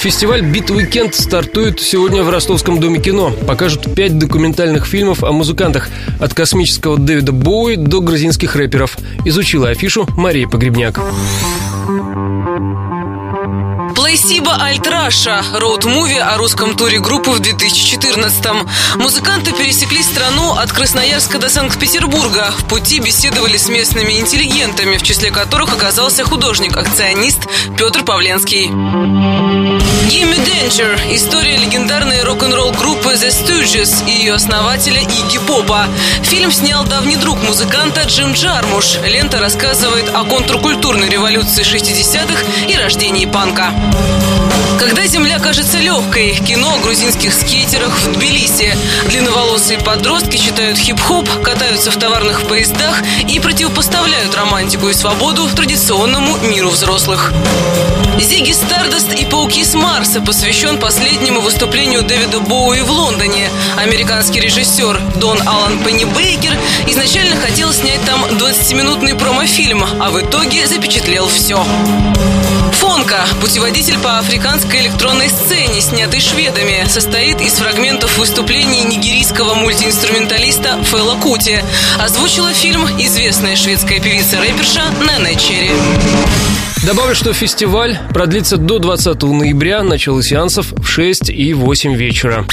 Фестиваль «Beat Weekend» стартует сегодня в Ростовском доме кино. Покажут пять документальных фильмов о музыкантах. От космического Дэвида Боуи до грузинских рэперов. Изучила афишу Мария Погребняк. Placebo: Alt.Russia – роуд-муви о русском туре группы в 2014-м. Музыканты пересекли страну от Красноярска до Санкт-Петербурга. В пути беседовали с местными интеллигентами, в числе которых оказался художник-акционист Петр Павленский. Gimme Danger – история легендарной рок-н-ролл группы The Stooges и ее основателя Игги Попа. Фильм снял давний друг музыканта Джим Джармуш. Лента рассказывает о контркультурной революции 60-х и рождении панка. Когда земля кажется легкой, кино о грузинских скейтерах в Тбилиси. Длинноволосые подростки читают хип-хоп, катаются в товарных поездах и противопоставляют романтику и свободу традиционному миру взрослых. Зиги Стардаст и Пауки с Марса посвящен последнему выступлению Дэвида Боуи в Лондоне. Американский режиссер Дон Алан Пеннибейкер изначально хотел снять там 20-минутный промо-фильм, а в итоге запечатлел все. Путеводитель по африканской электронной сцене, снятый шведами, состоит из фрагментов выступлений нигерийского мультиинструменталиста Фэла Кути. Озвучила фильм известная шведская певица-рэперша Нэне Черри. Добавлю, что фестиваль продлится до 20 ноября, начало сеансов в 6 и 8 вечера.